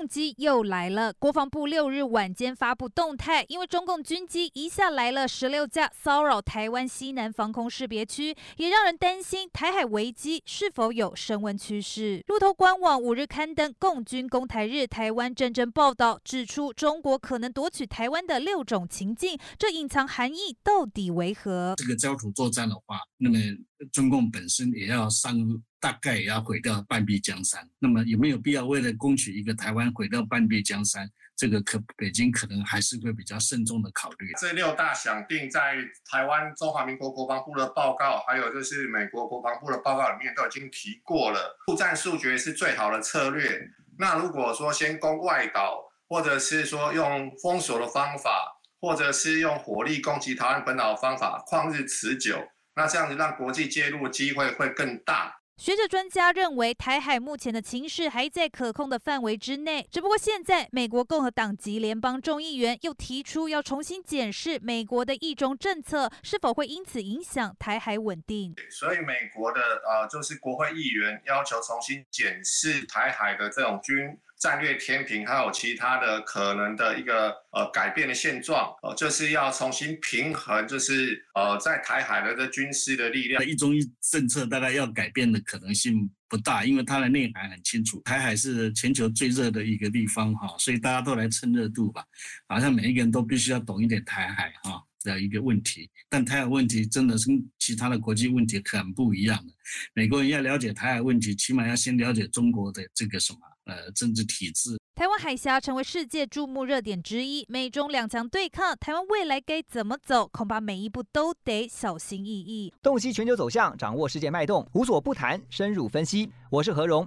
动机又来了，国防部六日晚间发布动态，因为中共军机一下来了十六架，骚扰台湾西南防空识别区，也让人担心台海危机是否有升温趋势。路透官网五日刊登共军攻台日台湾战争报道，指出中国可能夺取台湾的六种情境，这隐藏含义到底为何？这个焦土作战的话，那么中共本身也要上。大概也要毁掉半壁江山，那么有没有必要为了攻取一个台湾毁掉半壁江山？这个可北京可能还是会比较慎重的考虑。这六大想定在台湾中华民国国防部的报告，还有就是美国国防部的报告里面都已经提过了，速战速决是最好的策略。那如果说先攻外岛，或者是说用封锁的方法，或者是用火力攻击台湾本岛的方法，旷日持久，那这样子让国际介入的机会会更大。学者专家认为，台海目前的情势还在可控的范围之内。只不过现在，美国共和党籍联邦众议员又提出要重新检视美国的一中政策，是否会因此影响台海稳定？所以，美国的呃，就是国会议员要求重新检视台海的这种军。战略天平还有其他的可能的一个呃改变的现状，呃，就是要重新平衡，就是呃在台海的这军事的力量。一中一政策大概要改变的可能性不大，因为它的内涵很清楚，台海是全球最热的一个地方哈，所以大家都来蹭热度吧，好像每一个人都必须要懂一点台海的一个问题，但台海问题真的是跟其他的国际问题很不一样的。美国人要了解台海问题，起码要先了解中国的这个什么。呃，政治体制，台湾海峡成为世界注目热点之一。美中两强对抗，台湾未来该怎么走？恐怕每一步都得小心翼翼。洞悉全球走向，掌握世界脉动，无所不谈，深入分析。我是何荣，